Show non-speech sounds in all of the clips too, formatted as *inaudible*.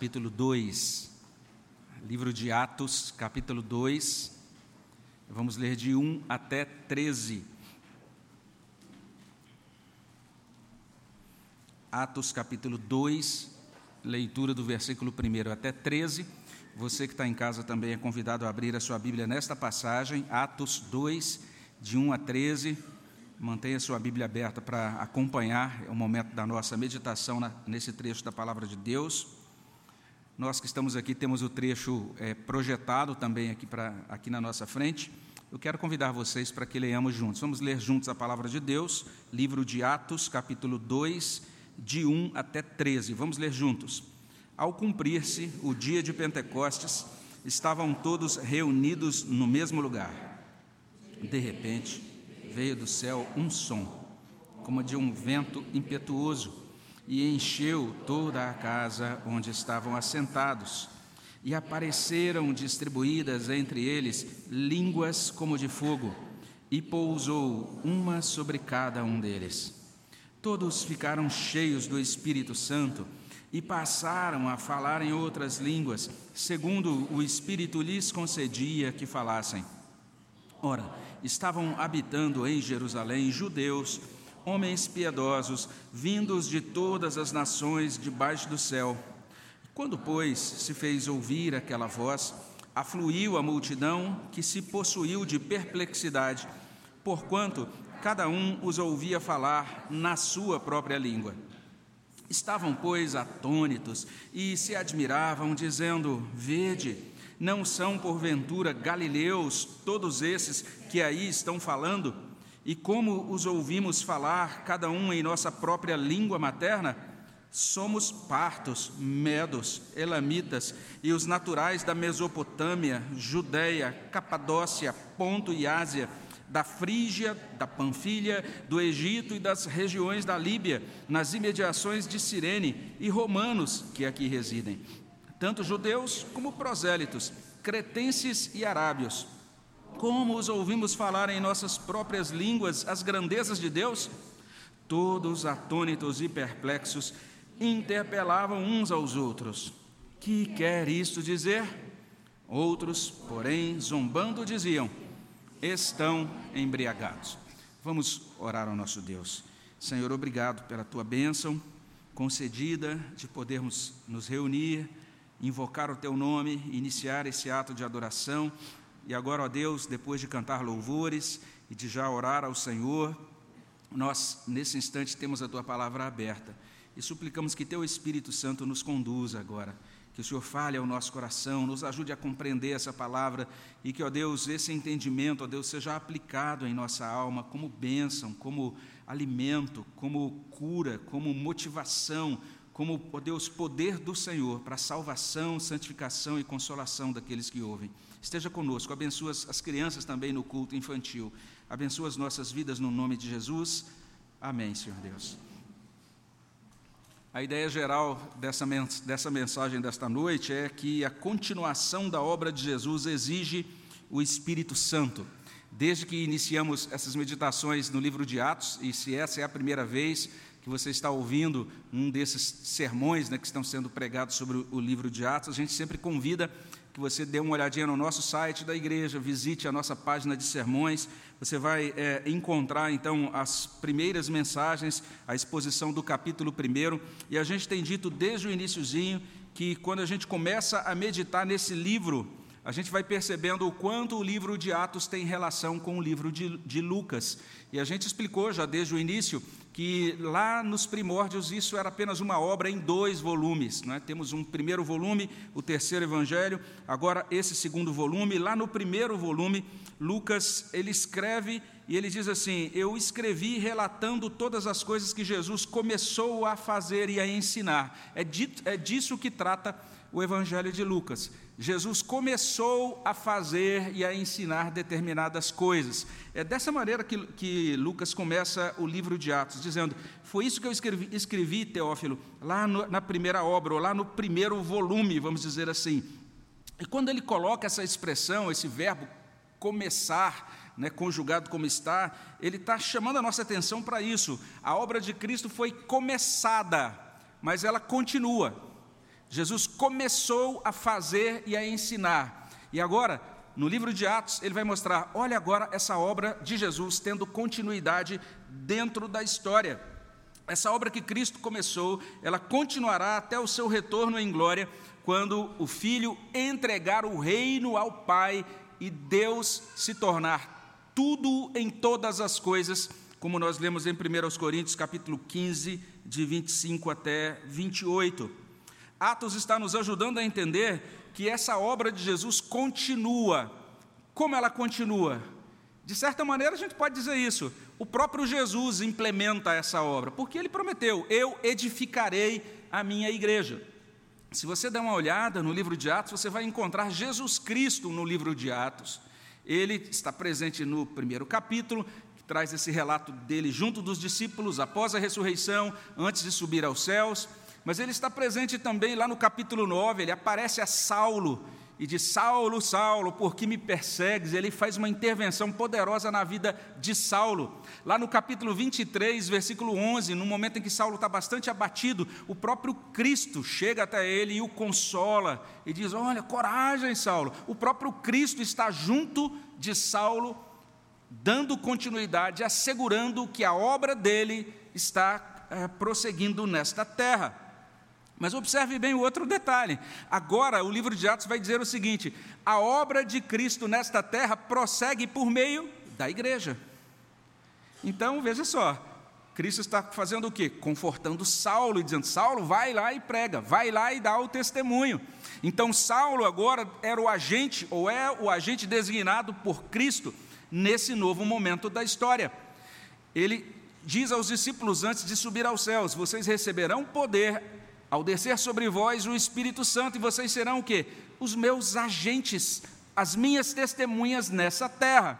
capítulo 2. Livro de Atos, capítulo 2. Vamos ler de 1 até 13. Atos, capítulo 2, leitura do versículo 1 até 13. Você que está em casa também é convidado a abrir a sua Bíblia nesta passagem, Atos 2, de 1 a 13. Mantenha sua Bíblia aberta para acompanhar o momento da nossa meditação nesse trecho da palavra de Deus. Nós que estamos aqui temos o trecho é, projetado também aqui, pra, aqui na nossa frente. Eu quero convidar vocês para que leiamos juntos. Vamos ler juntos a palavra de Deus, livro de Atos, capítulo 2, de 1 até 13. Vamos ler juntos. Ao cumprir-se o dia de Pentecostes, estavam todos reunidos no mesmo lugar. De repente, veio do céu um som, como de um vento impetuoso e encheu toda a casa onde estavam assentados. E apareceram distribuídas entre eles línguas como de fogo, e pousou uma sobre cada um deles. Todos ficaram cheios do Espírito Santo e passaram a falar em outras línguas, segundo o Espírito lhes concedia que falassem. Ora, estavam habitando em Jerusalém judeus homens piedosos, vindos de todas as nações debaixo do céu. Quando, pois, se fez ouvir aquela voz, afluiu a multidão que se possuiu de perplexidade, porquanto cada um os ouvia falar na sua própria língua. Estavam, pois, atônitos e se admiravam, dizendo: Vede, não são porventura galileus todos esses que aí estão falando? E como os ouvimos falar, cada um em nossa própria língua materna, somos partos, medos, elamitas e os naturais da Mesopotâmia, Judéia, Capadócia, Ponto e Ásia, da Frígia, da Panfilha, do Egito e das regiões da Líbia, nas imediações de Cirene, e romanos que aqui residem, tanto judeus como prosélitos, cretenses e arábios como os ouvimos falar em nossas próprias línguas as grandezas de Deus? Todos atônitos e perplexos interpelavam uns aos outros: Que quer isto dizer? Outros, porém, zombando, diziam: Estão embriagados. Vamos orar ao nosso Deus. Senhor, obrigado pela tua bênção concedida de podermos nos reunir, invocar o teu nome, iniciar esse ato de adoração e agora, ó Deus, depois de cantar louvores e de já orar ao Senhor, nós, nesse instante, temos a tua palavra aberta e suplicamos que teu Espírito Santo nos conduza agora. Que o Senhor fale ao nosso coração, nos ajude a compreender essa palavra e que, ó Deus, esse entendimento, ó Deus, seja aplicado em nossa alma como bênção, como alimento, como cura, como motivação, como, ó Deus, poder do Senhor para salvação, santificação e consolação daqueles que ouvem. Esteja conosco, abençoa as crianças também no culto infantil. Abençoa as nossas vidas no nome de Jesus. Amém, Senhor Deus. A ideia geral dessa, dessa mensagem desta noite é que a continuação da obra de Jesus exige o Espírito Santo. Desde que iniciamos essas meditações no livro de Atos, e se essa é a primeira vez que você está ouvindo um desses sermões né, que estão sendo pregados sobre o livro de Atos, a gente sempre convida que você dê uma olhadinha no nosso site da igreja, visite a nossa página de sermões. Você vai é, encontrar então as primeiras mensagens, a exposição do capítulo primeiro. E a gente tem dito desde o iníciozinho que quando a gente começa a meditar nesse livro, a gente vai percebendo o quanto o livro de Atos tem relação com o livro de, de Lucas. E a gente explicou já desde o início que lá nos primórdios isso era apenas uma obra em dois volumes. Né? Temos um primeiro volume, o terceiro evangelho, agora esse segundo volume. Lá no primeiro volume, Lucas ele escreve e ele diz assim: Eu escrevi relatando todas as coisas que Jesus começou a fazer e a ensinar. É, dito, é disso que trata o evangelho de Lucas. Jesus começou a fazer e a ensinar determinadas coisas. É dessa maneira que, que Lucas começa o livro de Atos, dizendo: Foi isso que eu escrevi, escrevi Teófilo, lá no, na primeira obra, ou lá no primeiro volume, vamos dizer assim. E quando ele coloca essa expressão, esse verbo começar, né, conjugado como está, ele está chamando a nossa atenção para isso. A obra de Cristo foi começada, mas ela continua. Jesus começou a fazer e a ensinar. E agora, no livro de Atos, ele vai mostrar: olha agora essa obra de Jesus tendo continuidade dentro da história. Essa obra que Cristo começou, ela continuará até o seu retorno em glória, quando o Filho entregar o reino ao Pai e Deus se tornar tudo em todas as coisas, como nós lemos em 1 Coríntios capítulo 15, de 25 até 28. Atos está nos ajudando a entender que essa obra de Jesus continua. Como ela continua? De certa maneira, a gente pode dizer isso. O próprio Jesus implementa essa obra, porque ele prometeu: Eu edificarei a minha igreja. Se você der uma olhada no livro de Atos, você vai encontrar Jesus Cristo no livro de Atos. Ele está presente no primeiro capítulo, que traz esse relato dele junto dos discípulos após a ressurreição, antes de subir aos céus. Mas ele está presente também lá no capítulo 9, ele aparece a Saulo e diz: Saulo, Saulo, por que me persegues? Ele faz uma intervenção poderosa na vida de Saulo. Lá no capítulo 23, versículo 11, no momento em que Saulo está bastante abatido, o próprio Cristo chega até ele e o consola e diz: Olha, coragem, Saulo. O próprio Cristo está junto de Saulo, dando continuidade, assegurando que a obra dele está é, prosseguindo nesta terra. Mas observe bem o outro detalhe. Agora, o livro de Atos vai dizer o seguinte: a obra de Cristo nesta terra prossegue por meio da igreja. Então, veja só, Cristo está fazendo o quê? Confortando Saulo e dizendo: Saulo, vai lá e prega, vai lá e dá o testemunho. Então, Saulo agora era o agente, ou é o agente designado por Cristo nesse novo momento da história. Ele diz aos discípulos antes de subir aos céus: Vocês receberão poder ao descer sobre vós o Espírito Santo, e vocês serão o quê? Os meus agentes, as minhas testemunhas nessa terra.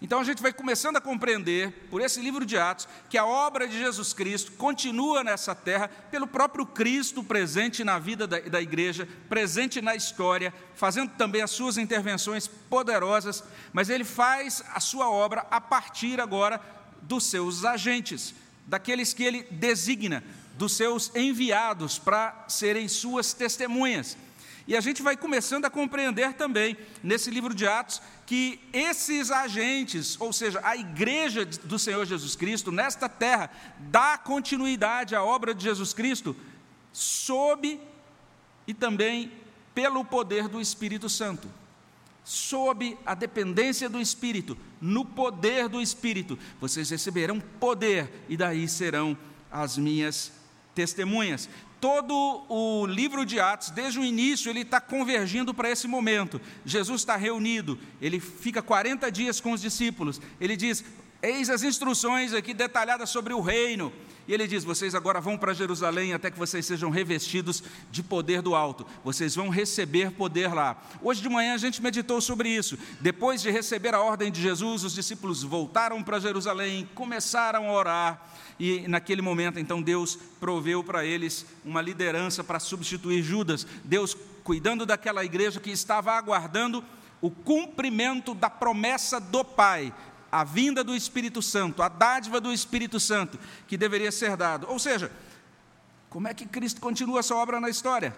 Então a gente vai começando a compreender, por esse livro de Atos, que a obra de Jesus Cristo continua nessa terra pelo próprio Cristo presente na vida da, da, igreja, presente na história, fazendo também as suas intervenções poderosas, mas ele faz a sua obra a partir agora dos seus agentes, daqueles que ele designa, dos seus enviados para serem suas testemunhas. E a gente vai começando a compreender também, nesse livro de Atos, que esses agentes, ou seja, a igreja do Senhor Jesus Cristo, nesta terra, dá continuidade à obra de Jesus Cristo, sob e também pelo poder do Espírito Santo. Sob a dependência do Espírito, no poder do Espírito, vocês receberão poder e daí serão as minhas testemunhas. Todo o livro de Atos, desde o início, ele está convergindo para esse momento. Jesus está reunido, ele fica 40 dias com os discípulos. Ele diz: Eis as instruções aqui detalhadas sobre o reino. E ele diz: Vocês agora vão para Jerusalém até que vocês sejam revestidos de poder do alto. Vocês vão receber poder lá. Hoje de manhã a gente meditou sobre isso. Depois de receber a ordem de Jesus, os discípulos voltaram para Jerusalém, começaram a orar e naquele momento, então, Deus proveu para eles uma liderança para substituir Judas. Deus cuidando daquela igreja que estava aguardando o cumprimento da promessa do Pai, a vinda do Espírito Santo, a dádiva do Espírito Santo que deveria ser dado. Ou seja, como é que Cristo continua a sua obra na história?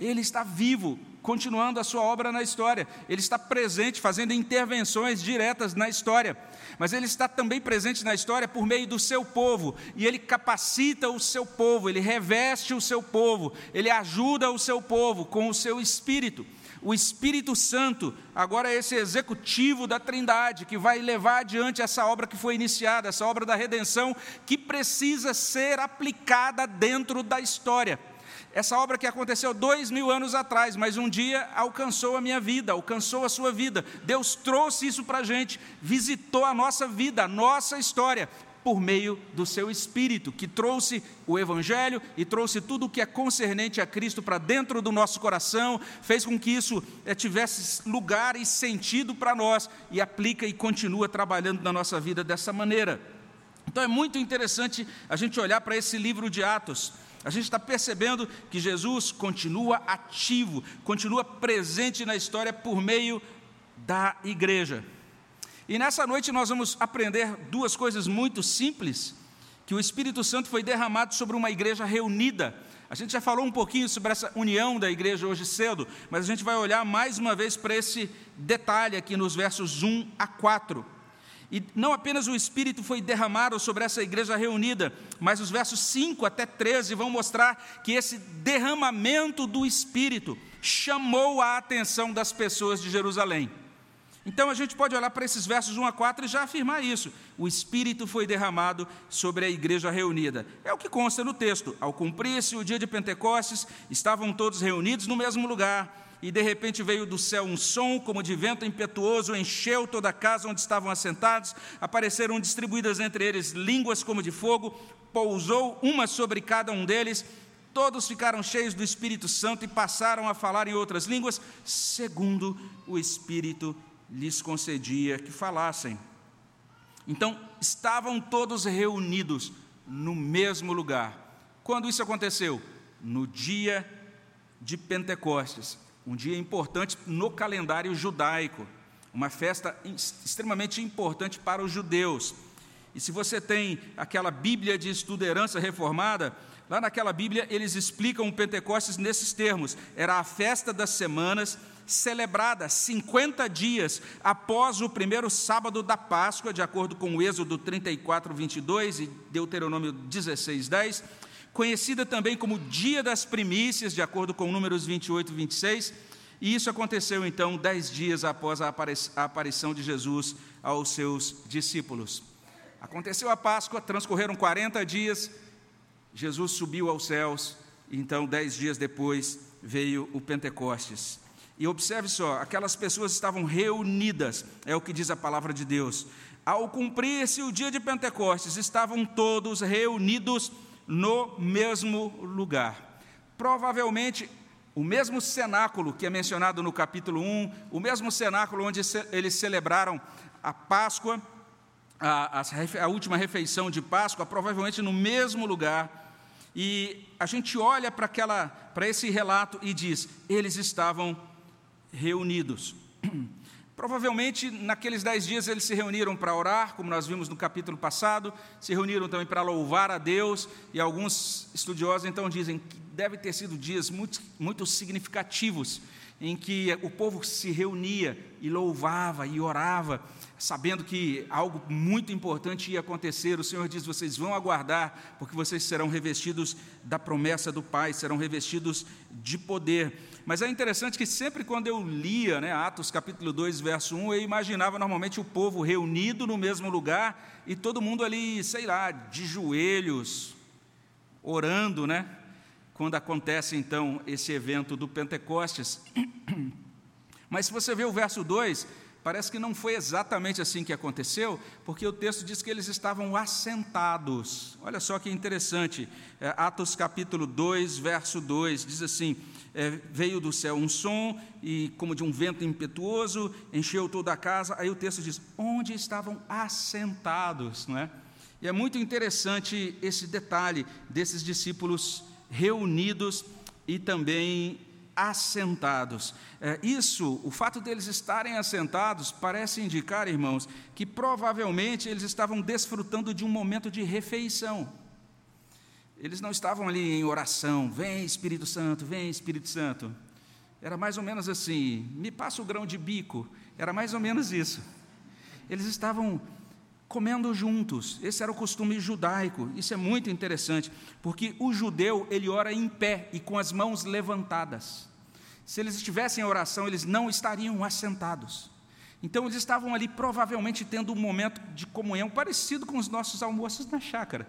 Ele está vivo, continuando a sua obra na história. Ele está presente, fazendo intervenções diretas na história. Mas ele está também presente na história por meio do seu povo. E ele capacita o seu povo, ele reveste o seu povo, ele ajuda o seu povo com o seu espírito. O Espírito Santo agora é esse executivo da Trindade que vai levar adiante essa obra que foi iniciada, essa obra da redenção que precisa ser aplicada dentro da história. Essa obra que aconteceu dois mil anos atrás, mas um dia alcançou a minha vida, alcançou a sua vida. Deus trouxe isso para a gente, visitou a nossa vida, a nossa história, por meio do seu Espírito, que trouxe o Evangelho e trouxe tudo o que é concernente a Cristo para dentro do nosso coração, fez com que isso eh, tivesse lugar e sentido para nós e aplica e continua trabalhando na nossa vida dessa maneira. Então é muito interessante a gente olhar para esse livro de Atos a gente está percebendo que Jesus continua ativo, continua presente na história por meio da igreja. E nessa noite nós vamos aprender duas coisas muito simples: que o Espírito Santo foi derramado sobre uma igreja reunida A gente já falou um pouquinho sobre essa união da igreja hoje cedo, mas a gente vai olhar mais uma vez para esse detalhe aqui nos versos 1 a 4. E não apenas o Espírito foi derramado sobre essa igreja reunida, mas os versos 5 até 13 vão mostrar que esse derramamento do Espírito chamou a atenção das pessoas de Jerusalém. Então a gente pode olhar para esses versos 1 a 4 e já afirmar isso. O Espírito foi derramado sobre a igreja reunida. É o que consta no texto. Ao cumprir-se o dia de Pentecostes, estavam todos reunidos no mesmo lugar e de repente veio do céu um som como de vento impetuoso, encheu toda a casa onde estavam assentados, apareceram distribuídas entre eles línguas como de fogo, pousou uma sobre cada um deles, todos ficaram cheios do Espírito Santo e passaram a falar em outras línguas, segundo o Espírito lhes concedia que falassem. Então, estavam todos reunidos no mesmo lugar. Quando isso aconteceu? No dia de Pentecostes um dia importante no calendário judaico, uma festa extremamente importante para os judeus. E se você tem aquela Bíblia de estudo herança reformada, lá naquela Bíblia eles explicam o Pentecostes nesses termos: era a festa das semanas, celebrada 50 dias após o primeiro sábado da Páscoa, de acordo com o Êxodo 34, 22 e Deuteronômio 16, 10 conhecida também como Dia das Primícias, de acordo com Números 28 e 26, e isso aconteceu então dez dias após a aparição de Jesus aos seus discípulos. Aconteceu a Páscoa, transcorreram 40 dias, Jesus subiu aos céus, e então, dez dias depois, veio o Pentecostes. E observe só, aquelas pessoas estavam reunidas, é o que diz a palavra de Deus. Ao cumprir-se o dia de Pentecostes, estavam todos reunidos no mesmo lugar. Provavelmente o mesmo cenáculo que é mencionado no capítulo 1, o mesmo cenáculo onde eles celebraram a Páscoa, a, a, a última refeição de Páscoa, provavelmente no mesmo lugar. E a gente olha para esse relato e diz: eles estavam reunidos. *clears throat* Provavelmente, naqueles dez dias, eles se reuniram para orar, como nós vimos no capítulo passado, se reuniram também para louvar a Deus, e alguns estudiosos então dizem que deve ter sido dias muito, muito significativos, em que o povo se reunia e louvava e orava, sabendo que algo muito importante ia acontecer. O Senhor diz: vocês vão aguardar, porque vocês serão revestidos da promessa do Pai, serão revestidos de poder. Mas é interessante que sempre quando eu lia né, Atos capítulo 2, verso 1, eu imaginava normalmente o povo reunido no mesmo lugar e todo mundo ali, sei lá, de joelhos, orando, né? Quando acontece então esse evento do Pentecostes. *clears throat* Mas se você vê o verso 2, Parece que não foi exatamente assim que aconteceu, porque o texto diz que eles estavam assentados. Olha só que interessante. É, Atos capítulo 2, verso 2, diz assim: é, Veio do céu um som, e como de um vento impetuoso, encheu toda a casa. Aí o texto diz: Onde estavam assentados, não é? E é muito interessante esse detalhe desses discípulos reunidos e também assentados. É, isso, o fato deles estarem assentados, parece indicar, irmãos, que provavelmente eles estavam desfrutando de um momento de refeição. Eles não estavam ali em oração, vem Espírito Santo, vem Espírito Santo. Era mais ou menos assim, me passa o grão de bico. Era mais ou menos isso. Eles estavam comendo juntos. Esse era o costume judaico. Isso é muito interessante, porque o judeu, ele ora em pé e com as mãos levantadas. Se eles estivessem em oração, eles não estariam assentados. Então eles estavam ali provavelmente tendo um momento de comunhão parecido com os nossos almoços na chácara.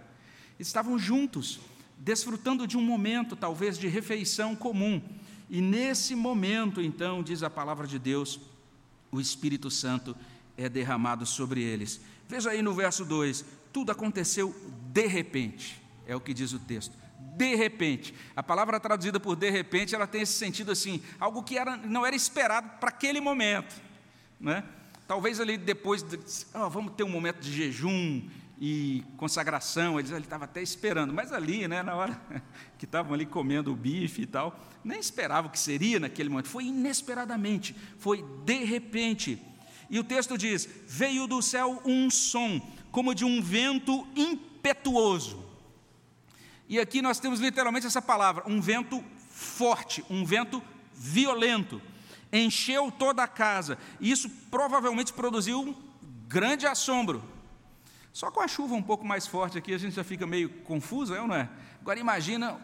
Eles estavam juntos, desfrutando de um momento talvez de refeição comum. E nesse momento, então, diz a palavra de Deus, o Espírito Santo é derramado sobre eles. Veja aí no verso 2: tudo aconteceu de repente, é o que diz o texto. De repente, a palavra traduzida por de repente, ela tem esse sentido assim, algo que era, não era esperado para aquele momento, né? Talvez ali depois, de, oh, vamos ter um momento de jejum e consagração, ele estava até esperando, mas ali, né, na hora *laughs* que estavam ali comendo o bife e tal, nem esperava o que seria naquele momento, foi inesperadamente, foi de repente. E o texto diz: Veio do céu um som, como de um vento impetuoso. E aqui nós temos literalmente essa palavra, um vento forte, um vento violento. Encheu toda a casa. E isso provavelmente produziu um grande assombro. Só com a chuva um pouco mais forte aqui a gente já fica meio confuso, é não é? Agora imagina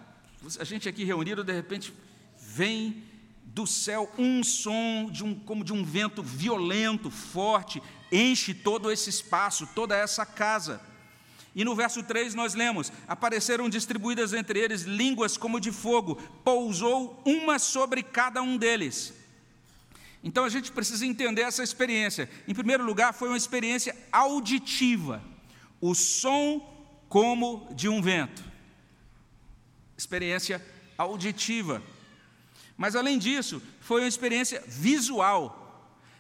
a gente aqui reunido, de repente vem do céu um som de um, como de um vento violento, forte, enche todo esse espaço, toda essa casa. E no verso 3 nós lemos: Apareceram distribuídas entre eles línguas como de fogo, pousou uma sobre cada um deles. Então a gente precisa entender essa experiência. Em primeiro lugar, foi uma experiência auditiva, o som como de um vento. Experiência auditiva. Mas além disso, foi uma experiência visual.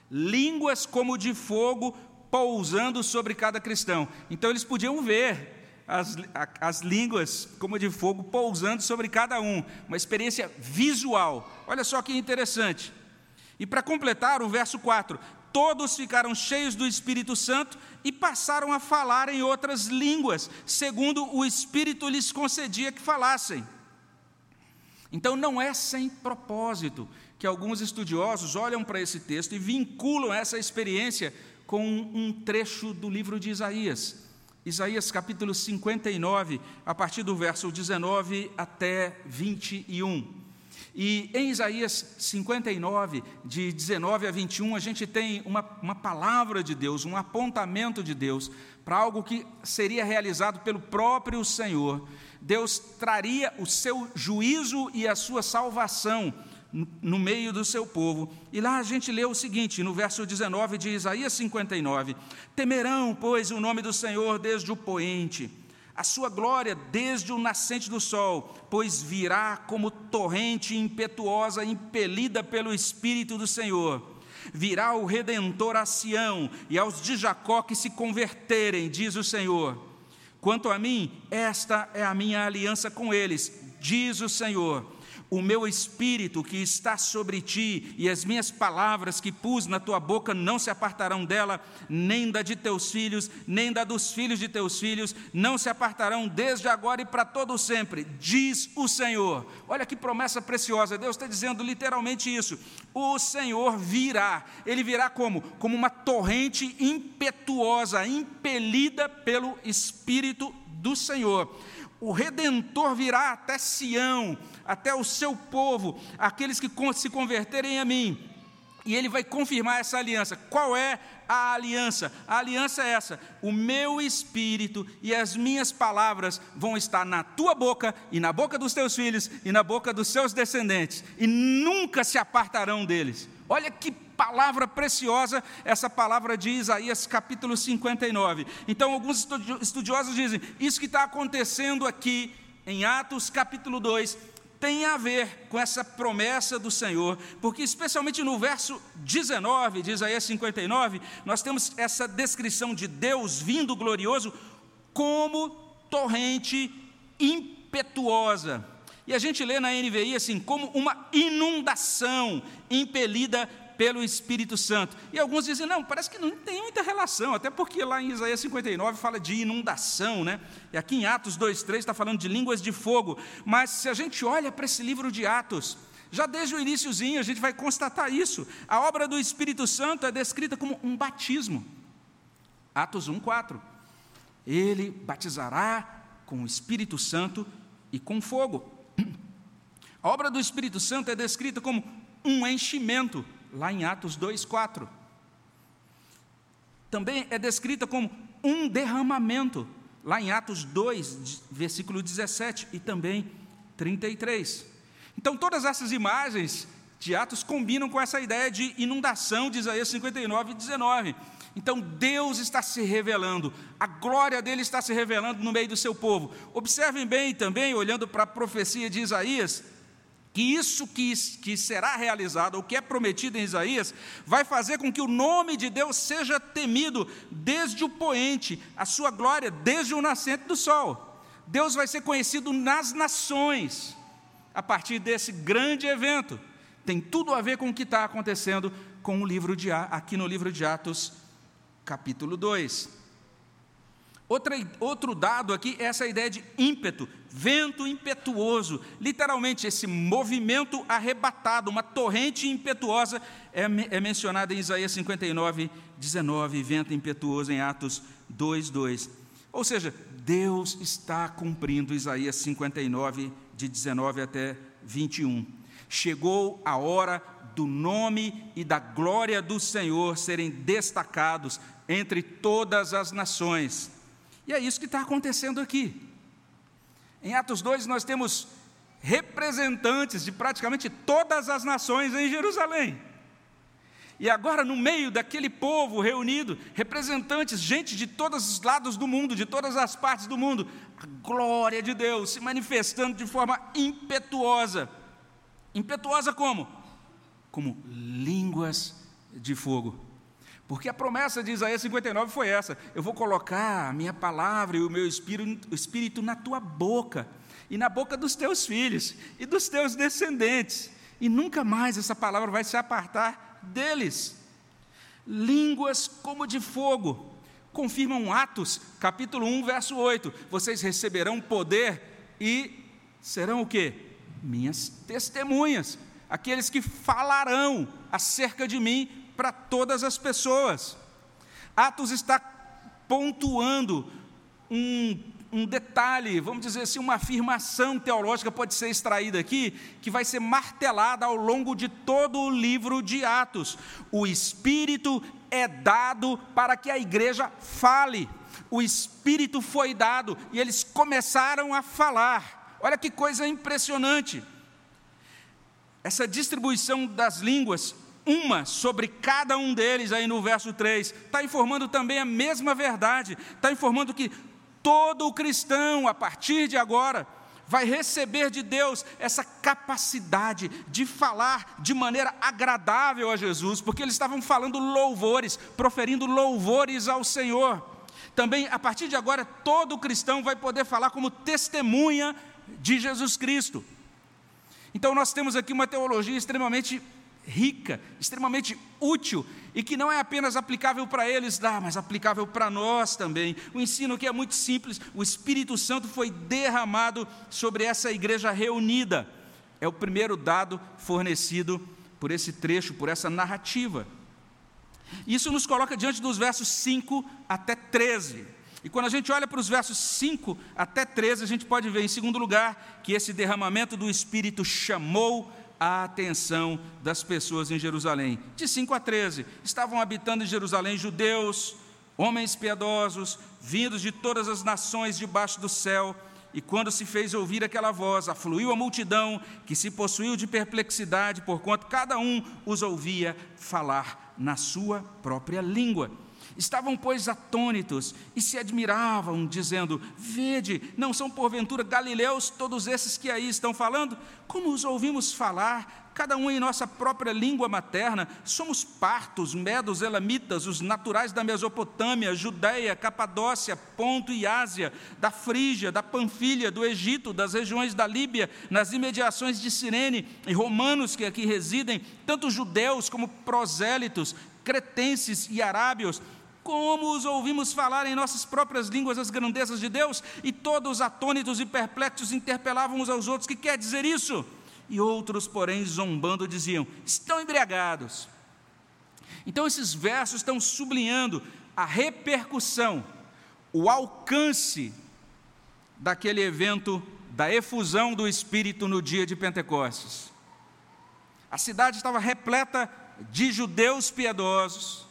Línguas como de fogo pousando sobre cada cristão. Então eles podiam ver as, as línguas como de fogo pousando sobre cada um, uma experiência visual. Olha só que interessante. E para completar, o verso 4: todos ficaram cheios do Espírito Santo e passaram a falar em outras línguas, segundo o Espírito lhes concedia que falassem. Então não é sem propósito que alguns estudiosos olham para esse texto e vinculam essa experiência com um trecho do livro de Isaías. Isaías capítulo 59, a partir do verso 19 até 21. E em Isaías 59, de 19 a 21, a gente tem uma, uma palavra de Deus, um apontamento de Deus para algo que seria realizado pelo próprio Senhor. Deus traria o seu juízo e a sua salvação no meio do seu povo. E lá a gente lê o seguinte, no verso 19 de Isaías 59: Temerão, pois, o nome do Senhor desde o poente, a sua glória desde o nascente do sol, pois virá como torrente impetuosa, impelida pelo Espírito do Senhor. Virá o redentor a Sião e aos de Jacó que se converterem, diz o Senhor. Quanto a mim, esta é a minha aliança com eles, diz o Senhor o meu espírito que está sobre ti e as minhas palavras que pus na tua boca não se apartarão dela, nem da de teus filhos, nem da dos filhos de teus filhos, não se apartarão desde agora e para todo sempre, diz o Senhor. Olha que promessa preciosa, Deus está dizendo literalmente isso. O Senhor virá, ele virá como? Como uma torrente impetuosa, impelida pelo Espírito do Senhor. O redentor virá até Sião, até o seu povo, aqueles que se converterem a mim. E ele vai confirmar essa aliança. Qual é a aliança? A aliança é essa: o meu espírito e as minhas palavras vão estar na tua boca, e na boca dos teus filhos, e na boca dos seus descendentes, e nunca se apartarão deles. Olha que palavra preciosa, essa palavra de Isaías capítulo 59. Então, alguns estudiosos dizem: isso que está acontecendo aqui em Atos capítulo 2 tem a ver com essa promessa do Senhor, porque especialmente no verso 19 de Isaías 59, nós temos essa descrição de Deus vindo glorioso como torrente impetuosa. E a gente lê na NVI assim, como uma inundação impelida pelo Espírito Santo. E alguns dizem, não, parece que não tem muita relação, até porque lá em Isaías 59 fala de inundação, né? E aqui em Atos 2,3 está falando de línguas de fogo. Mas se a gente olha para esse livro de Atos, já desde o iníciozinho a gente vai constatar isso. A obra do Espírito Santo é descrita como um batismo. Atos 1,4. Ele batizará com o Espírito Santo e com fogo. A obra do Espírito Santo é descrita como um enchimento lá em Atos 2:4. Também é descrita como um derramamento, lá em Atos 2, versículo 17 e também 33. Então, todas essas imagens de Atos combinam com essa ideia de inundação de Isaías 59 e 19. Então Deus está se revelando, a glória dele está se revelando no meio do seu povo. Observem bem também, olhando para a profecia de Isaías, que isso que, que será realizado, o que é prometido em Isaías, vai fazer com que o nome de Deus seja temido desde o poente, a sua glória desde o nascente do sol. Deus vai ser conhecido nas nações a partir desse grande evento. Tem tudo a ver com o que está acontecendo com o livro de aqui no livro de Atos, capítulo 2. Outra, outro dado aqui é essa ideia de ímpeto, vento impetuoso. Literalmente, esse movimento arrebatado, uma torrente impetuosa, é, é mencionada em Isaías 59, 19, vento impetuoso em Atos 2, 2. Ou seja, Deus está cumprindo Isaías 59, de 19 até 21. Chegou a hora do nome e da glória do Senhor serem destacados entre todas as nações. E é isso que está acontecendo aqui. Em Atos 2, nós temos representantes de praticamente todas as nações em Jerusalém. E agora, no meio daquele povo reunido, representantes, gente de todos os lados do mundo, de todas as partes do mundo, a glória de Deus se manifestando de forma impetuosa. Impetuosa como? Como línguas de fogo. Porque a promessa de Isaías 59 foi essa: eu vou colocar a minha palavra e o meu espírito, espírito na tua boca, e na boca dos teus filhos e dos teus descendentes, e nunca mais essa palavra vai se apartar deles. Línguas como de fogo, confirmam Atos, capítulo 1, verso 8: vocês receberão poder e serão o que? Minhas testemunhas, aqueles que falarão acerca de mim para todas as pessoas. Atos está pontuando um, um detalhe, vamos dizer assim, uma afirmação teológica pode ser extraída aqui, que vai ser martelada ao longo de todo o livro de Atos. O Espírito é dado para que a igreja fale. O Espírito foi dado e eles começaram a falar. Olha que coisa impressionante. Essa distribuição das línguas uma sobre cada um deles, aí no verso 3, está informando também a mesma verdade, está informando que todo cristão, a partir de agora, vai receber de Deus essa capacidade de falar de maneira agradável a Jesus, porque eles estavam falando louvores, proferindo louvores ao Senhor. Também, a partir de agora, todo cristão vai poder falar como testemunha de Jesus Cristo. Então, nós temos aqui uma teologia extremamente rica, extremamente útil e que não é apenas aplicável para eles mas aplicável para nós também. O ensino que é muito simples, o Espírito Santo foi derramado sobre essa igreja reunida. É o primeiro dado fornecido por esse trecho, por essa narrativa. Isso nos coloca diante dos versos 5 até 13. E quando a gente olha para os versos 5 até 13, a gente pode ver, em segundo lugar, que esse derramamento do Espírito chamou a atenção das pessoas em Jerusalém. De 5 a 13, estavam habitando em Jerusalém judeus, homens piedosos, vindos de todas as nações debaixo do céu. E quando se fez ouvir aquela voz, afluiu a multidão, que se possuiu de perplexidade, porquanto cada um os ouvia falar na sua própria língua. Estavam, pois, atônitos e se admiravam, dizendo: Vede, não são porventura galileus todos esses que aí estão falando? Como os ouvimos falar, cada um em nossa própria língua materna? Somos partos, medos, elamitas, os naturais da Mesopotâmia, Judéia, Capadócia, Ponto e Ásia, da Frígia, da Panfilha, do Egito, das regiões da Líbia, nas imediações de Cirene, e romanos que aqui residem, tanto judeus como prosélitos, cretenses e arábios como os ouvimos falar em nossas próprias línguas as grandezas de Deus, e todos atônitos e perplexos interpelavam uns aos outros: que quer dizer isso? E outros, porém, zombando, diziam: estão embriagados. Então, esses versos estão sublinhando a repercussão, o alcance daquele evento da efusão do Espírito no dia de Pentecostes. A cidade estava repleta de judeus piedosos,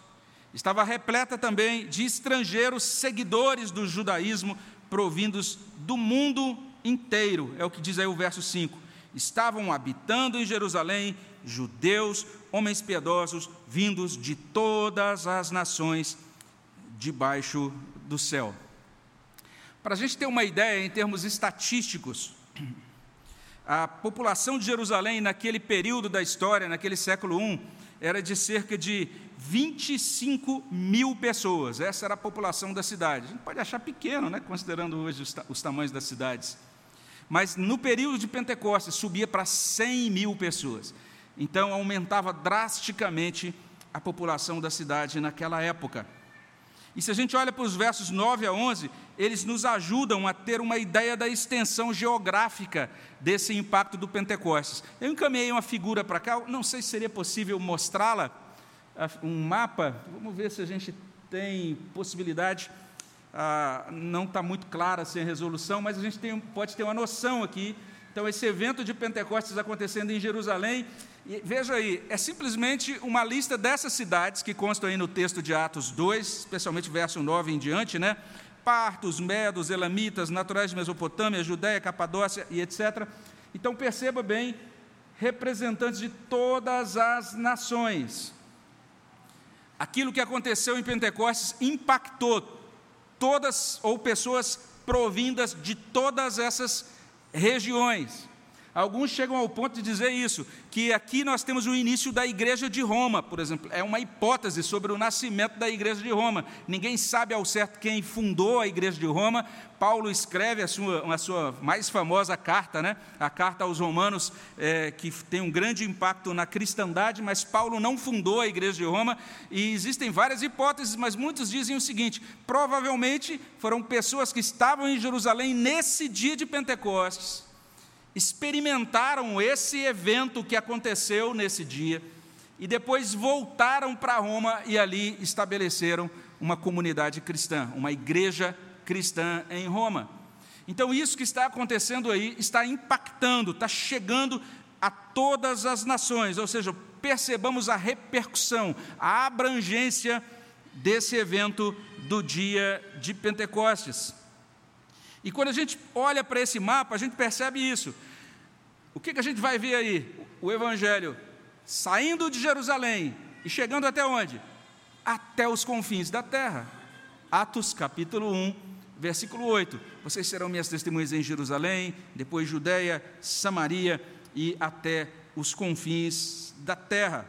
estava repleta também de estrangeiros seguidores do judaísmo, provindos do mundo inteiro, é o que diz aí o verso 5. Estavam habitando em Jerusalém judeus, homens piedosos, vindos de todas as nações debaixo do céu. Para a gente ter uma ideia em termos estatísticos, a população de Jerusalém naquele período da história, naquele século I, era de cerca de 25 mil pessoas. Essa era a população da cidade. A gente pode achar pequeno, né, considerando hoje os, os tamanhos das cidades. Mas no período de Pentecostes subia para 100 mil pessoas. Então aumentava drasticamente a população da cidade naquela época. E se a gente olha para os versos 9 a 11, eles nos ajudam a ter uma ideia da extensão geográfica desse impacto do Pentecostes. Eu encaminhei uma figura para cá, não sei se seria possível mostrá-la, um mapa, vamos ver se a gente tem possibilidade. Ah, não está muito clara assim, a resolução, mas a gente tem, pode ter uma noção aqui. Então, esse evento de Pentecostes acontecendo em Jerusalém, e veja aí, é simplesmente uma lista dessas cidades que constam aí no texto de Atos 2, especialmente verso 9 em diante, né? Partos, Medos, Elamitas, naturais de Mesopotâmia, Judéia, Capadócia e etc. Então perceba bem, representantes de todas as nações. Aquilo que aconteceu em Pentecostes impactou todas ou pessoas provindas de todas essas regiões. Alguns chegam ao ponto de dizer isso, que aqui nós temos o início da igreja de Roma, por exemplo. É uma hipótese sobre o nascimento da igreja de Roma. Ninguém sabe ao certo quem fundou a igreja de Roma. Paulo escreve a sua, a sua mais famosa carta, né? a carta aos Romanos, é, que tem um grande impacto na cristandade, mas Paulo não fundou a igreja de Roma. E existem várias hipóteses, mas muitos dizem o seguinte: provavelmente foram pessoas que estavam em Jerusalém nesse dia de Pentecostes experimentaram esse evento que aconteceu nesse dia e depois voltaram para Roma e ali estabeleceram uma comunidade cristã, uma igreja cristã em Roma. Então, isso que está acontecendo aí está impactando, está chegando a todas as nações, ou seja, percebamos a repercussão, a abrangência desse evento do dia de Pentecostes. E quando a gente olha para esse mapa, a gente percebe isso. O que, que a gente vai ver aí? O Evangelho saindo de Jerusalém e chegando até onde? Até os confins da terra. Atos capítulo 1, versículo 8. Vocês serão minhas testemunhas em Jerusalém, depois Judéia, Samaria e até os confins da terra.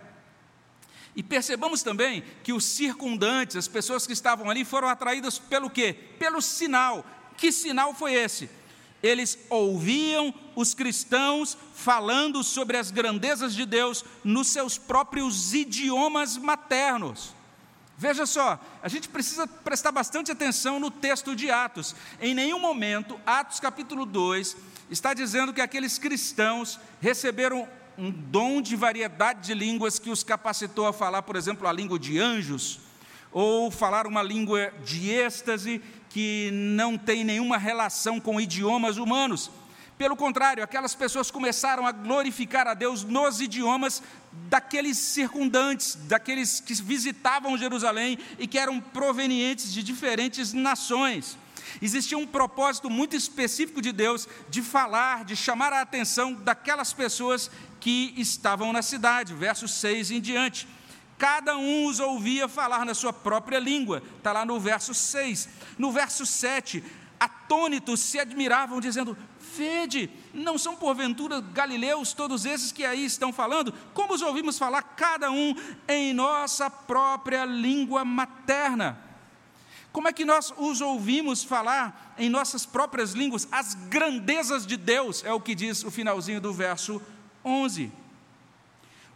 E percebamos também que os circundantes, as pessoas que estavam ali, foram atraídas pelo quê? Pelo sinal. Que sinal foi esse? Eles ouviam os cristãos falando sobre as grandezas de Deus nos seus próprios idiomas maternos. Veja só, a gente precisa prestar bastante atenção no texto de Atos. Em nenhum momento, Atos capítulo 2, está dizendo que aqueles cristãos receberam um dom de variedade de línguas que os capacitou a falar, por exemplo, a língua de anjos, ou falar uma língua de êxtase que não tem nenhuma relação com idiomas humanos. Pelo contrário, aquelas pessoas começaram a glorificar a Deus nos idiomas daqueles circundantes, daqueles que visitavam Jerusalém e que eram provenientes de diferentes nações. Existia um propósito muito específico de Deus de falar, de chamar a atenção daquelas pessoas que estavam na cidade, versos 6 em diante. Cada um os ouvia falar na sua própria língua, está lá no verso 6. No verso 7, atônitos se admiravam, dizendo: Vede, não são porventura galileus todos esses que aí estão falando? Como os ouvimos falar, cada um em nossa própria língua materna? Como é que nós os ouvimos falar em nossas próprias línguas as grandezas de Deus? É o que diz o finalzinho do verso 11.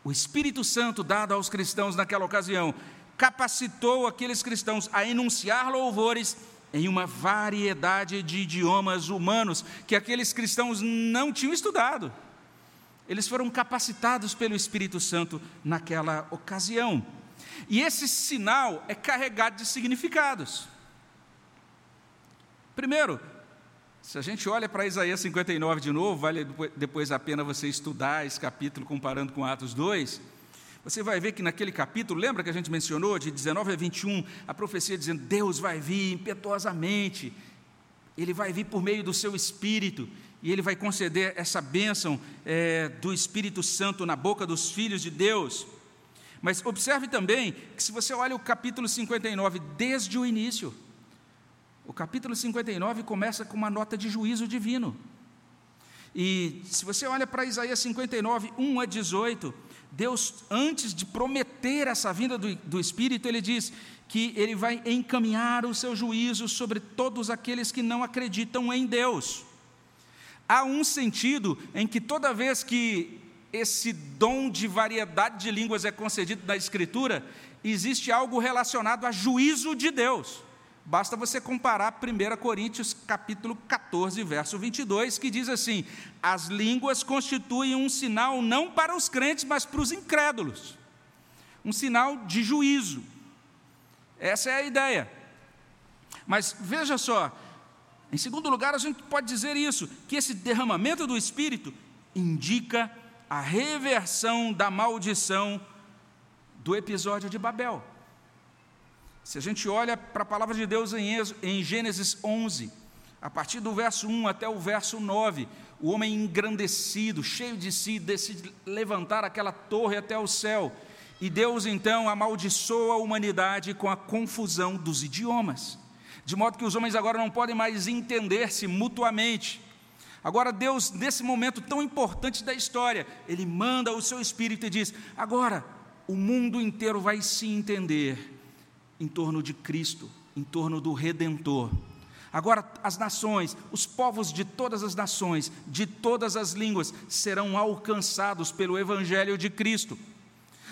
O Espírito Santo, dado aos cristãos naquela ocasião, capacitou aqueles cristãos a enunciar louvores em uma variedade de idiomas humanos que aqueles cristãos não tinham estudado. Eles foram capacitados pelo Espírito Santo naquela ocasião. E esse sinal é carregado de significados. Primeiro, se a gente olha para Isaías 59 de novo, vale depois a pena você estudar esse capítulo comparando com Atos 2 você vai ver que naquele capítulo, lembra que a gente mencionou, de 19 a 21, a profecia dizendo: Deus vai vir impetuosamente, Ele vai vir por meio do seu Espírito, e Ele vai conceder essa bênção é, do Espírito Santo na boca dos filhos de Deus. Mas observe também que, se você olha o capítulo 59 desde o início, o capítulo 59 começa com uma nota de juízo divino. E se você olha para Isaías 59, 1 a 18, Deus, antes de prometer essa vinda do, do Espírito, ele diz que ele vai encaminhar o seu juízo sobre todos aqueles que não acreditam em Deus. Há um sentido em que toda vez que esse dom de variedade de línguas é concedido na Escritura, existe algo relacionado a juízo de Deus. Basta você comparar 1 Coríntios capítulo 14, verso 22, que diz assim: As línguas constituem um sinal não para os crentes, mas para os incrédulos. Um sinal de juízo. Essa é a ideia. Mas veja só, em segundo lugar, a gente pode dizer isso, que esse derramamento do Espírito indica a reversão da maldição do episódio de Babel. Se a gente olha para a palavra de Deus em Gênesis 11, a partir do verso 1 até o verso 9, o homem engrandecido, cheio de si, decide levantar aquela torre até o céu. E Deus então amaldiçoa a humanidade com a confusão dos idiomas, de modo que os homens agora não podem mais entender-se mutuamente. Agora, Deus, nesse momento tão importante da história, Ele manda o seu Espírito e diz: agora o mundo inteiro vai se entender em torno de Cristo, em torno do Redentor. Agora, as nações, os povos de todas as nações, de todas as línguas, serão alcançados pelo Evangelho de Cristo.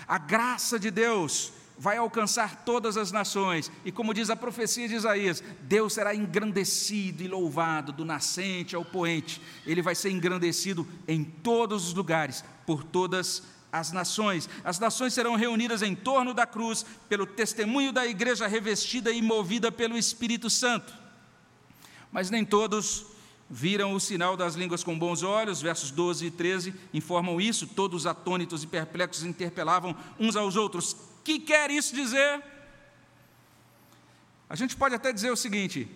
A graça de Deus vai alcançar todas as nações, e como diz a profecia de Isaías, Deus será engrandecido e louvado do nascente ao poente, ele vai ser engrandecido em todos os lugares, por todas as as nações. As nações serão reunidas em torno da cruz pelo testemunho da igreja revestida e movida pelo Espírito Santo. Mas nem todos viram o sinal das línguas com bons olhos, versos 12 e 13 informam isso. Todos atônitos e perplexos interpelavam uns aos outros: Que quer isso dizer? A gente pode até dizer o seguinte: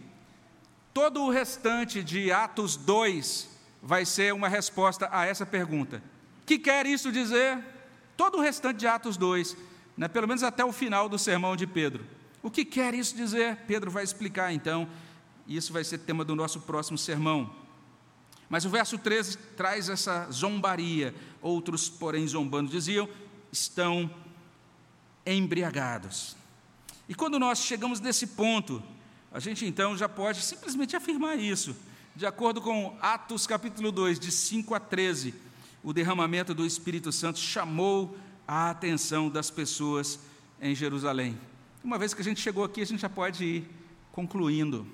todo o restante de Atos 2 vai ser uma resposta a essa pergunta que quer isso dizer? Todo o restante de Atos 2, né, pelo menos até o final do sermão de Pedro. O que quer isso dizer? Pedro vai explicar então, e isso vai ser tema do nosso próximo sermão. Mas o verso 13 traz essa zombaria. Outros, porém, zombando, diziam: estão embriagados. E quando nós chegamos nesse ponto, a gente então já pode simplesmente afirmar isso. De acordo com Atos capítulo 2, de 5 a 13, o derramamento do Espírito Santo chamou a atenção das pessoas em Jerusalém. Uma vez que a gente chegou aqui, a gente já pode ir concluindo.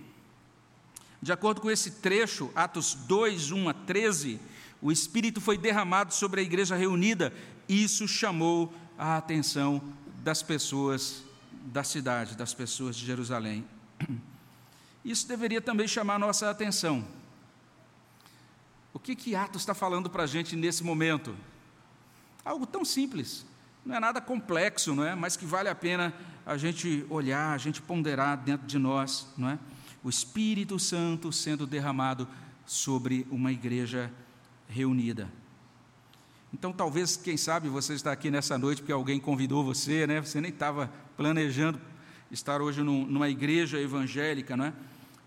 De acordo com esse trecho, Atos 2, 1 a 13, o Espírito foi derramado sobre a igreja reunida, isso chamou a atenção das pessoas da cidade, das pessoas de Jerusalém. *clears throat* Isso deveria também chamar a nossa atenção. O que, que Atos está falando para a gente nesse momento? Algo tão simples, não é nada complexo, não é? mas que vale a pena a gente olhar, a gente ponderar dentro de nós, não é? O Espírito Santo sendo derramado sobre uma igreja reunida. Então, talvez, quem sabe, você está aqui nessa noite porque alguém convidou você, né? Você nem estava planejando estar hoje numa igreja evangélica, não é?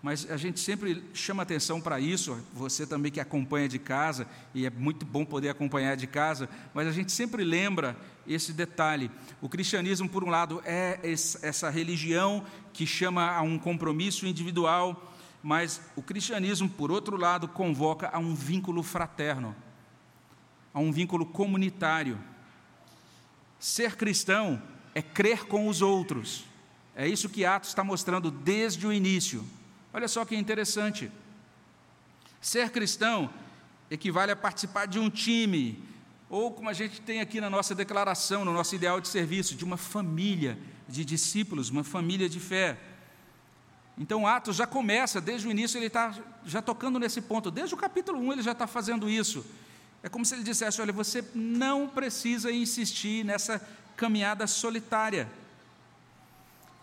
Mas a gente sempre chama atenção para isso, você também que acompanha de casa, e é muito bom poder acompanhar de casa, mas a gente sempre lembra esse detalhe. O cristianismo, por um lado, é essa religião que chama a um compromisso individual, mas o cristianismo, por outro lado, convoca a um vínculo fraterno, a um vínculo comunitário. Ser cristão é crer com os outros. É isso que Atos está mostrando desde o início. Olha só que interessante. Ser cristão equivale a participar de um time, ou como a gente tem aqui na nossa declaração, no nosso ideal de serviço, de uma família de discípulos, uma família de fé. Então, Atos já começa, desde o início, ele está já tocando nesse ponto, desde o capítulo 1 ele já está fazendo isso. É como se ele dissesse: olha, você não precisa insistir nessa caminhada solitária.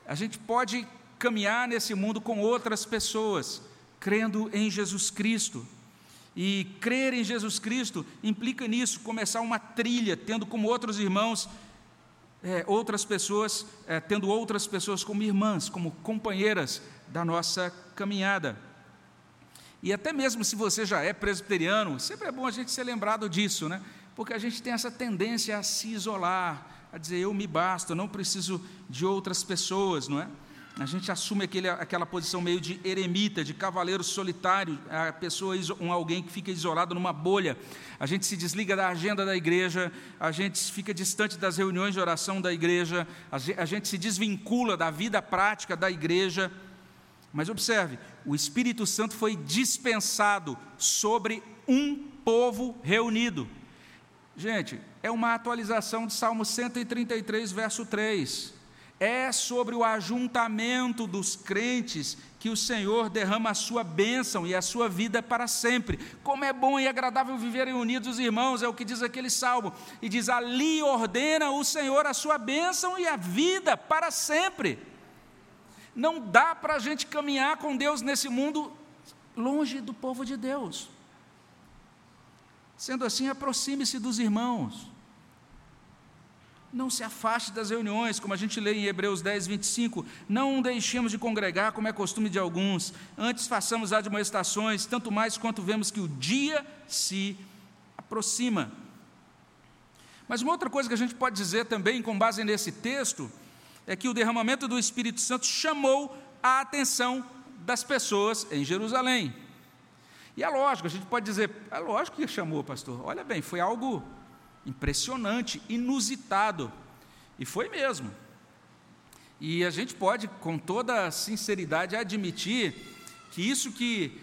A gente pode caminhar nesse mundo com outras pessoas, crendo em Jesus Cristo. E crer em Jesus Cristo implica nisso, começar uma trilha, tendo como outros irmãos, é, outras pessoas, é, tendo outras pessoas como irmãs, como companheiras da nossa caminhada. E até mesmo se você já é presbiteriano, sempre é bom a gente ser lembrado disso, né? Porque a gente tem essa tendência a se isolar, a dizer eu me basto, eu não preciso de outras pessoas, não é? A gente assume aquele, aquela posição meio de eremita, de cavaleiro solitário, a pessoa, um alguém que fica isolado numa bolha. A gente se desliga da agenda da igreja, a gente fica distante das reuniões de oração da igreja, a gente se desvincula da vida prática da igreja. Mas observe, o Espírito Santo foi dispensado sobre um povo reunido. Gente, é uma atualização de Salmo 133, verso 3 é sobre o ajuntamento dos crentes que o Senhor derrama a sua bênção e a sua vida para sempre. Como é bom e agradável viverem unidos os irmãos, é o que diz aquele salmo. E diz: ali ordena o Senhor a sua bênção e a vida para sempre. Não dá para a gente caminhar com Deus nesse mundo longe do povo de Deus. Sendo assim, aproxime-se dos irmãos. Não se afaste das reuniões, como a gente lê em Hebreus 10, 25. Não deixemos de congregar, como é costume de alguns. Antes façamos admoestações, tanto mais quanto vemos que o dia se aproxima. Mas uma outra coisa que a gente pode dizer também, com base nesse texto, é que o derramamento do Espírito Santo chamou a atenção das pessoas em Jerusalém. E é lógico, a gente pode dizer, é lógico que chamou, pastor. Olha bem, foi algo impressionante, inusitado. E foi mesmo. E a gente pode, com toda sinceridade, admitir que isso que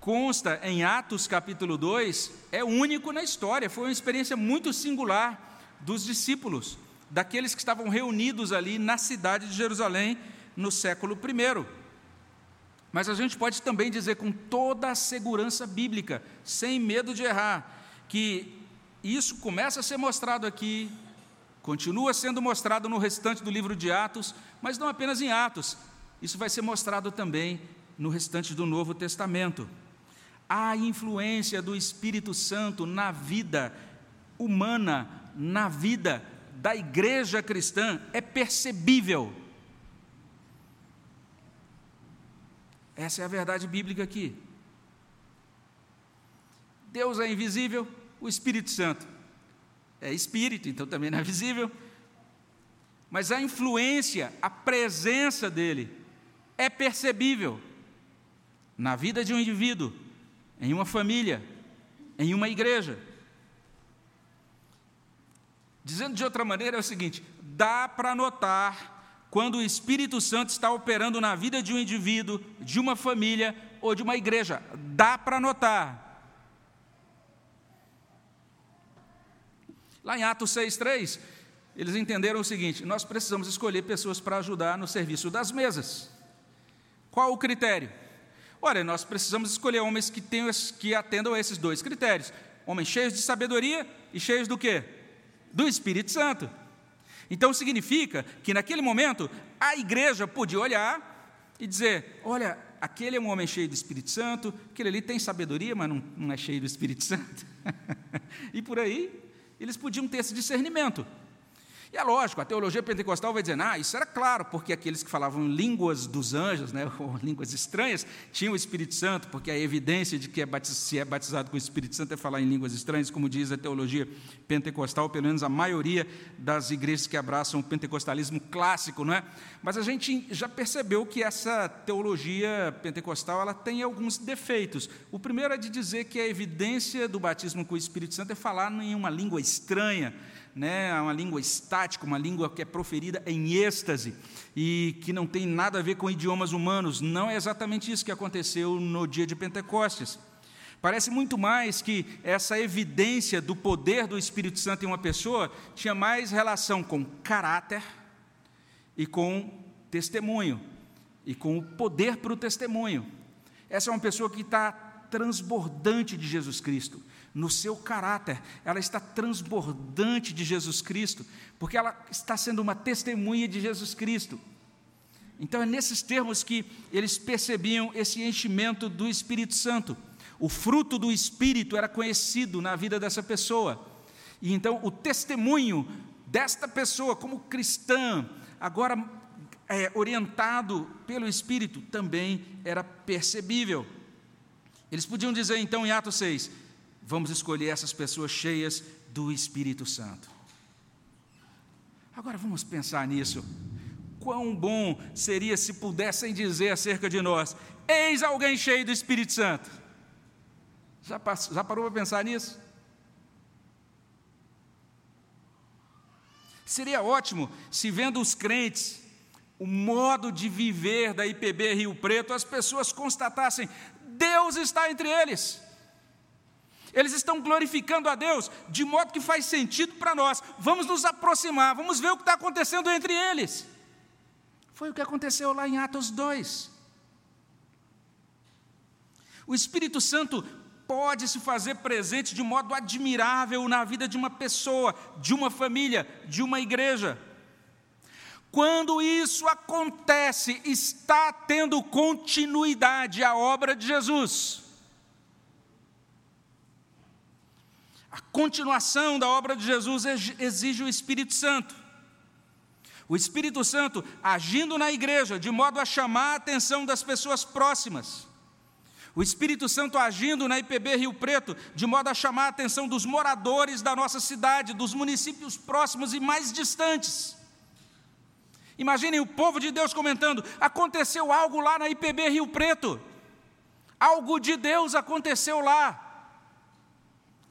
consta em Atos capítulo 2 é único na história, foi uma experiência muito singular dos discípulos, daqueles que estavam reunidos ali na cidade de Jerusalém no século I. Mas a gente pode também dizer com toda a segurança bíblica, sem medo de errar, que isso começa a ser mostrado aqui, continua sendo mostrado no restante do livro de Atos, mas não apenas em Atos, isso vai ser mostrado também no restante do Novo Testamento. A influência do Espírito Santo na vida humana, na vida da igreja cristã, é percebível. Essa é a verdade bíblica aqui. Deus é invisível, o Espírito Santo é espírito, então também não é visível. Mas a influência, a presença dele é percebível na vida de um indivíduo, em uma família, em uma igreja. Dizendo de outra maneira, é o seguinte: dá para notar quando o Espírito Santo está operando na vida de um indivíduo, de uma família ou de uma igreja. Dá para notar. Lá em Atos 6,3, eles entenderam o seguinte: nós precisamos escolher pessoas para ajudar no serviço das mesas. Qual o critério? Olha, nós precisamos escolher homens que, tenham, que atendam a esses dois critérios: homens cheios de sabedoria e cheios do quê? Do Espírito Santo. Então significa que naquele momento a igreja podia olhar e dizer: olha, aquele é um homem cheio do Espírito Santo, aquele ali tem sabedoria, mas não, não é cheio do Espírito Santo. *laughs* e por aí eles podiam ter esse discernimento. E é lógico, a teologia pentecostal vai dizer, ah, isso era claro, porque aqueles que falavam línguas dos anjos, né, *laughs* ou línguas estranhas, tinham o Espírito Santo, porque a evidência de que é se é batizado com o Espírito Santo é falar em línguas estranhas, como diz a teologia pentecostal, pelo menos a maioria das igrejas que abraçam o pentecostalismo clássico, não é? Mas a gente já percebeu que essa teologia pentecostal ela tem alguns defeitos. O primeiro é de dizer que a evidência do batismo com o Espírito Santo é falar em uma língua estranha, né, uma língua estática, uma língua que é proferida em êxtase e que não tem nada a ver com idiomas humanos. Não é exatamente isso que aconteceu no dia de Pentecostes. Parece muito mais que essa evidência do poder do Espírito Santo em uma pessoa tinha mais relação com caráter e com testemunho, e com o poder para o testemunho. Essa é uma pessoa que está transbordante de Jesus Cristo no seu caráter, ela está transbordante de Jesus Cristo, porque ela está sendo uma testemunha de Jesus Cristo. Então é nesses termos que eles percebiam esse enchimento do Espírito Santo. O fruto do Espírito era conhecido na vida dessa pessoa. E então o testemunho desta pessoa como cristã, agora é, orientado pelo Espírito, também era percebível. Eles podiam dizer então em Atos 6: vamos escolher essas pessoas cheias do Espírito Santo. Agora vamos pensar nisso. quão bom seria se pudessem dizer acerca de nós: Eis alguém cheio do Espírito Santo. Já, já parou para pensar nisso? Seria ótimo se, vendo os crentes, o modo de viver da IPB Rio Preto, as pessoas constatassem: Deus está entre eles. Eles estão glorificando a Deus de modo que faz sentido para nós. Vamos nos aproximar, vamos ver o que está acontecendo entre eles. Foi o que aconteceu lá em Atos 2. O Espírito Santo pode se fazer presente de modo admirável na vida de uma pessoa, de uma família, de uma igreja. Quando isso acontece, está tendo continuidade a obra de Jesus. A continuação da obra de Jesus exige o Espírito Santo. O Espírito Santo agindo na igreja de modo a chamar a atenção das pessoas próximas. O Espírito Santo agindo na IPB Rio Preto de modo a chamar a atenção dos moradores da nossa cidade, dos municípios próximos e mais distantes. Imaginem o povo de Deus comentando: aconteceu algo lá na IPB Rio Preto. Algo de Deus aconteceu lá.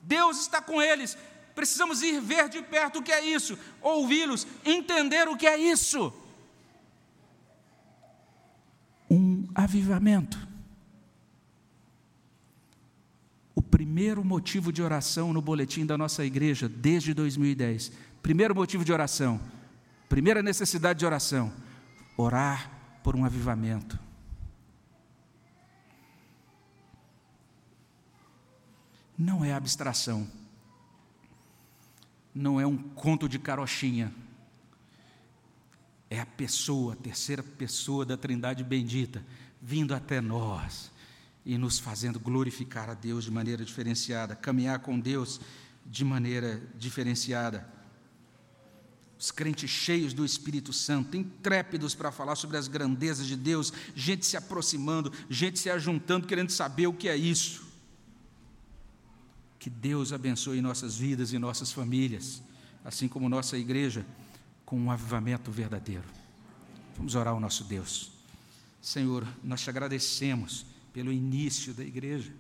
Deus está com eles. Precisamos ir ver de perto o que é isso, ouvi-los, entender o que é isso. Um avivamento. O primeiro motivo de oração no boletim da nossa igreja desde 2010. Primeiro motivo de oração, primeira necessidade de oração: orar por um avivamento. Não é abstração, não é um conto de carochinha, é a pessoa, a terceira pessoa da Trindade bendita, vindo até nós e nos fazendo glorificar a Deus de maneira diferenciada, caminhar com Deus de maneira diferenciada. Os crentes cheios do Espírito Santo, intrépidos para falar sobre as grandezas de Deus, gente se aproximando, gente se ajuntando, querendo saber o que é isso. Que Deus abençoe nossas vidas e nossas famílias, assim como nossa igreja, com um avivamento verdadeiro. Vamos orar ao nosso Deus. Senhor, nós te agradecemos pelo início da igreja.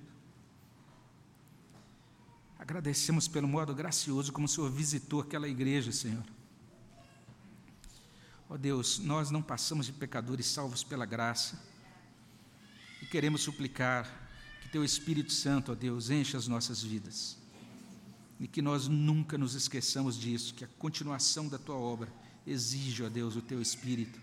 Agradecemos pelo modo gracioso como o Senhor visitou aquela igreja, Senhor. Ó oh Deus, nós não passamos de pecadores salvos pela graça e queremos suplicar que Teu Espírito Santo, ó Deus, enche as nossas vidas. E que nós nunca nos esqueçamos disso, que a continuação da Tua obra exige, ó Deus, o Teu Espírito.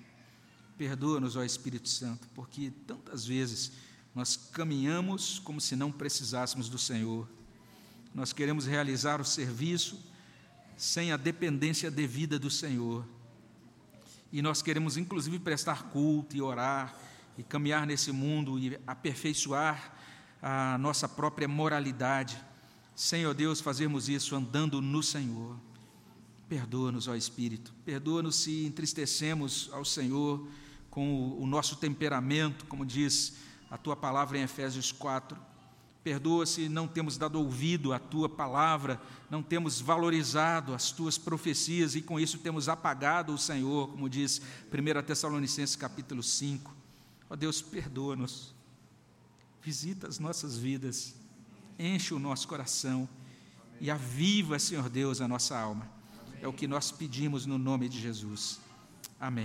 Perdoa-nos, ó Espírito Santo, porque tantas vezes nós caminhamos como se não precisássemos do Senhor. Nós queremos realizar o serviço sem a dependência devida do Senhor. E nós queremos, inclusive, prestar culto e orar e caminhar nesse mundo e aperfeiçoar a nossa própria moralidade, ó Deus, fazermos isso andando no Senhor. Perdoa-nos, ó Espírito, perdoa-nos se entristecemos ao Senhor com o nosso temperamento, como diz a tua palavra em Efésios 4. Perdoa se não temos dado ouvido à tua palavra, não temos valorizado as tuas profecias e com isso temos apagado o Senhor, como diz 1 Tessalonicenses capítulo 5. Ó Deus, perdoa-nos visita as nossas vidas, enche o nosso coração e aviva, Senhor Deus, a nossa alma. É o que nós pedimos no nome de Jesus. Amém.